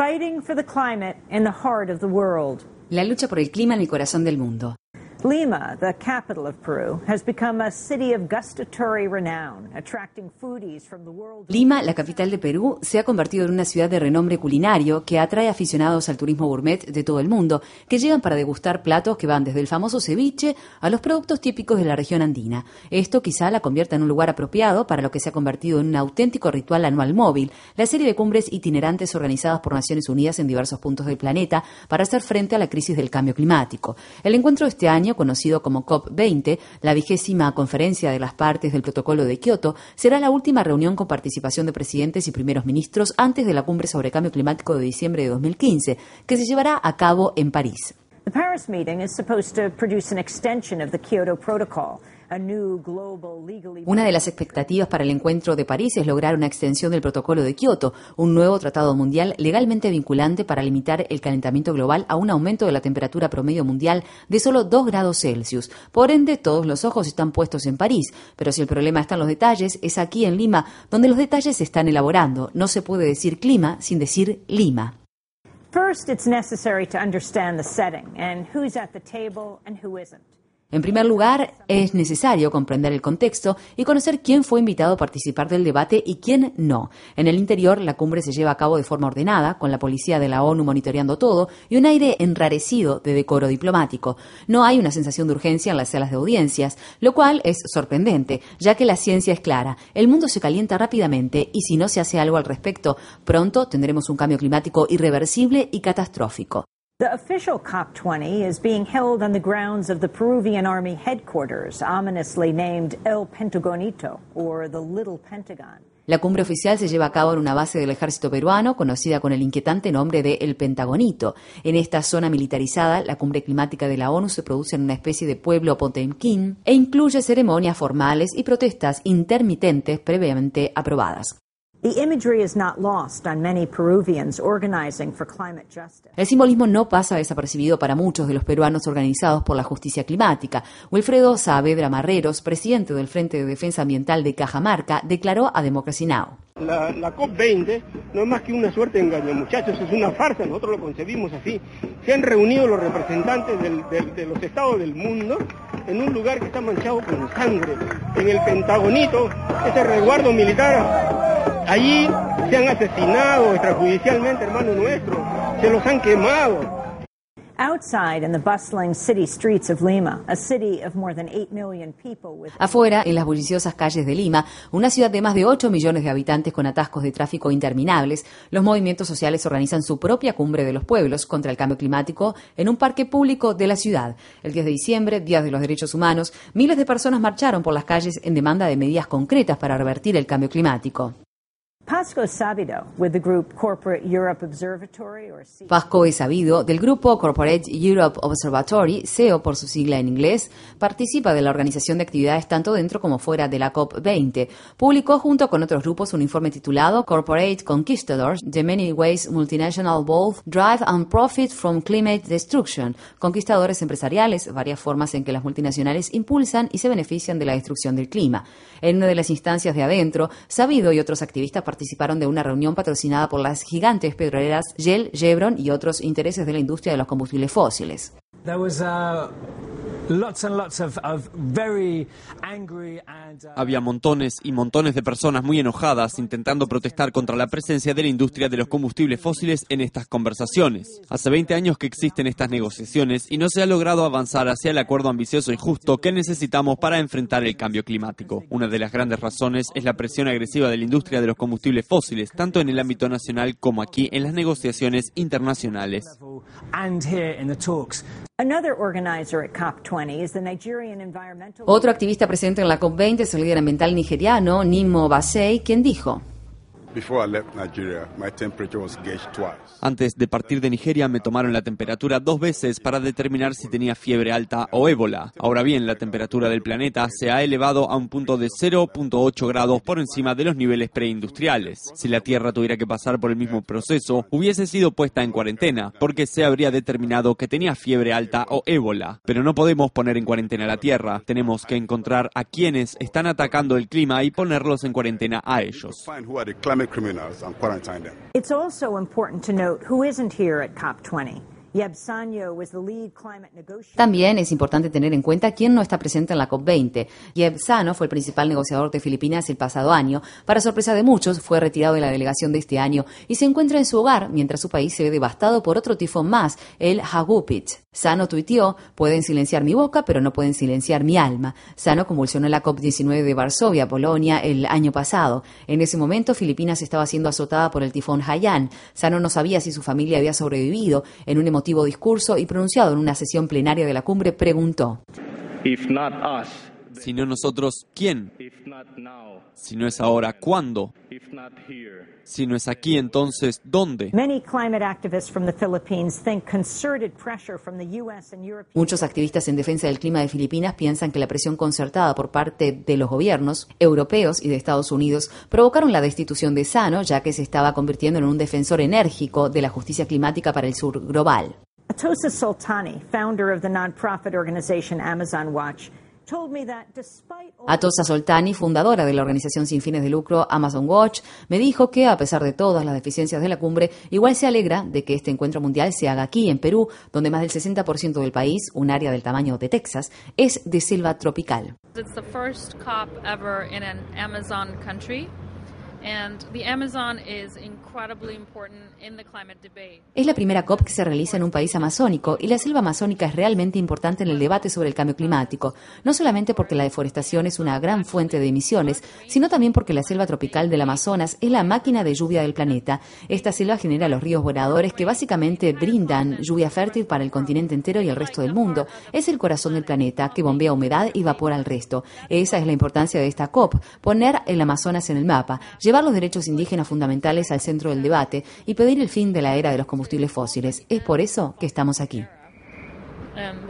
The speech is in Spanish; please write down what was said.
Fighting for the climate in the heart of the world. La lucha por el clima en el corazón del mundo. Lima, the capital of Peru, has become a city of gustatory renown, attracting foodies from the world. Lima, la capital de Perú, se ha convertido en una ciudad de renombre culinario que atrae aficionados al turismo gourmet de todo el mundo, que llegan para degustar platos que van desde el famoso ceviche a los productos típicos de la región andina. Esto quizá la convierta en un lugar apropiado para lo que se ha convertido en un auténtico ritual anual móvil, la serie de cumbres itinerantes organizadas por Naciones Unidas en diversos puntos del planeta para hacer frente a la crisis del cambio climático. El encuentro de este año conocido como COP20, la vigésima conferencia de las partes del Protocolo de Kioto, será la última reunión con participación de presidentes y primeros ministros antes de la cumbre sobre cambio climático de diciembre de 2015, que se llevará a cabo en París. The Paris meeting is supposed to produce an extension of the Kyoto Protocol. Una de las expectativas para el encuentro de París es lograr una extensión del protocolo de Kioto, un nuevo tratado mundial legalmente vinculante para limitar el calentamiento global a un aumento de la temperatura promedio mundial de solo 2 grados Celsius. Por ende, todos los ojos están puestos en París, pero si el problema está en los detalles, es aquí en Lima donde los detalles se están elaborando. No se puede decir clima sin decir Lima. First, it's necessary to understand the setting and who's at the table and who isn't. En primer lugar, es necesario comprender el contexto y conocer quién fue invitado a participar del debate y quién no. En el interior, la cumbre se lleva a cabo de forma ordenada, con la policía de la ONU monitoreando todo y un aire enrarecido de decoro diplomático. No hay una sensación de urgencia en las salas de audiencias, lo cual es sorprendente, ya que la ciencia es clara. El mundo se calienta rápidamente y si no se hace algo al respecto, pronto tendremos un cambio climático irreversible y catastrófico. The official COP20 is being held on the grounds of the Peruvian Army headquarters, ominously named El Pentagonito, or the Little Pentagon. La cumbre oficial se lleva a cabo en una base del ejército peruano conocida con el inquietante nombre de El Pentagonito. En esta zona militarizada, la cumbre climática de la ONU se produce en una especie de pueblo Potemkin e incluye ceremonias formales y protestas intermitentes previamente aprobadas. El simbolismo no pasa desapercibido para muchos de los peruanos organizados por la justicia climática. Wilfredo Saavedra Marreros, presidente del Frente de Defensa Ambiental de Cajamarca, declaró a Democracy Now! La, COP20 no es más que una suerte de engaño, muchachos, es una farsa, nosotros lo concebimos así. Se han reunido los representantes de los estados del mundo en un lugar que está manchado con sangre, en el Pentagonito, ese resguardo militar Allí se han asesinado extrajudicialmente hermanos nuestros, se los han quemado. Afuera, en las bulliciosas calles de Lima, una ciudad de más de 8 millones de habitantes con atascos de tráfico interminables, los movimientos sociales organizan su propia cumbre de los pueblos contra el cambio climático en un parque público de la ciudad. El 10 de diciembre, Día de los Derechos Humanos, miles de personas marcharon por las calles en demanda de medidas concretas para revertir el cambio climático. Pasco es sabido del grupo Corporate Europe Observatory, CEO por su sigla en inglés, participa de la organización de actividades tanto dentro como fuera de la COP20. Publicó junto con otros grupos un informe titulado Corporate Conquistadors, The Many Ways Multinational Both Drive and Profit from Climate Destruction, conquistadores empresariales, varias formas en que las multinacionales impulsan y se benefician de la destrucción del clima. En una de las instancias de adentro, Sabido y otros activistas participaron participaron de una reunión patrocinada por las gigantes petroleras Shell, Chevron y otros intereses de la industria de los combustibles fósiles. Había montones y montones de personas muy enojadas intentando protestar contra la presencia de la industria de los combustibles fósiles en estas conversaciones. Hace 20 años que existen estas negociaciones y no se ha logrado avanzar hacia el acuerdo ambicioso y justo que necesitamos para enfrentar el cambio climático. Una de las grandes razones es la presión agresiva de la industria de los combustibles fósiles, tanto en el ámbito nacional como aquí en las negociaciones internacionales. Otro activista presente en la COP20 es el líder ambiental nigeriano Nimo Basei, quien dijo, antes de partir de Nigeria me tomaron la temperatura dos veces para determinar si tenía fiebre alta o ébola. Ahora bien, la temperatura del planeta se ha elevado a un punto de 0.8 grados por encima de los niveles preindustriales. Si la Tierra tuviera que pasar por el mismo proceso, hubiese sido puesta en cuarentena, porque se habría determinado que tenía fiebre alta o ébola. Pero no podemos poner en cuarentena la Tierra. Tenemos que encontrar a quienes están atacando el clima y ponerlos en cuarentena a ellos. Climate criminals and quarantine them. It's also important to note who isn't here at COP20. También es importante tener en cuenta quién no está presente en la COP20. Yeb Sano fue el principal negociador de Filipinas el pasado año. Para sorpresa de muchos, fue retirado de la delegación de este año y se encuentra en su hogar mientras su país se ve devastado por otro tifón más, el Hagupit. Sano tuiteó, pueden silenciar mi boca, pero no pueden silenciar mi alma. Sano convulsionó la COP19 de Varsovia, Polonia, el año pasado. En ese momento, Filipinas estaba siendo azotada por el tifón Haiyan. Sano no sabía si su familia había sobrevivido. En un discurso y pronunciado en una sesión plenaria de la cumbre, preguntó. Si no nosotros, ¿quién? Si no es ahora, ¿cuándo? Si no es aquí, entonces, ¿dónde? Muchos activistas en defensa del clima de Filipinas piensan que la presión concertada por parte de los gobiernos europeos y de Estados Unidos provocaron la destitución de Sano, ya que se estaba convirtiendo en un defensor enérgico de la justicia climática para el sur global. Atosa Soltani, founder of the nonprofit organization Amazon Watch, Atosa Soltani, fundadora de la organización sin fines de lucro Amazon Watch, me dijo que, a pesar de todas las deficiencias de la cumbre, igual se alegra de que este encuentro mundial se haga aquí, en Perú, donde más del 60% del país, un área del tamaño de Texas, es de selva tropical. Es la primera COP que se realiza en un país amazónico y la selva amazónica es realmente importante en el debate sobre el cambio climático, no solamente porque la deforestación es una gran fuente de emisiones, sino también porque la selva tropical del Amazonas es la máquina de lluvia del planeta. Esta selva genera los ríos voladores que básicamente brindan lluvia fértil para el continente entero y el resto del mundo. Es el corazón del planeta que bombea humedad y vapor al resto. Esa es la importancia de esta COP, poner el Amazonas en el mapa, llevar los derechos indígenas fundamentales al centro del debate y pedir el fin de la era de los combustibles fósiles. Es por eso que estamos aquí. Um,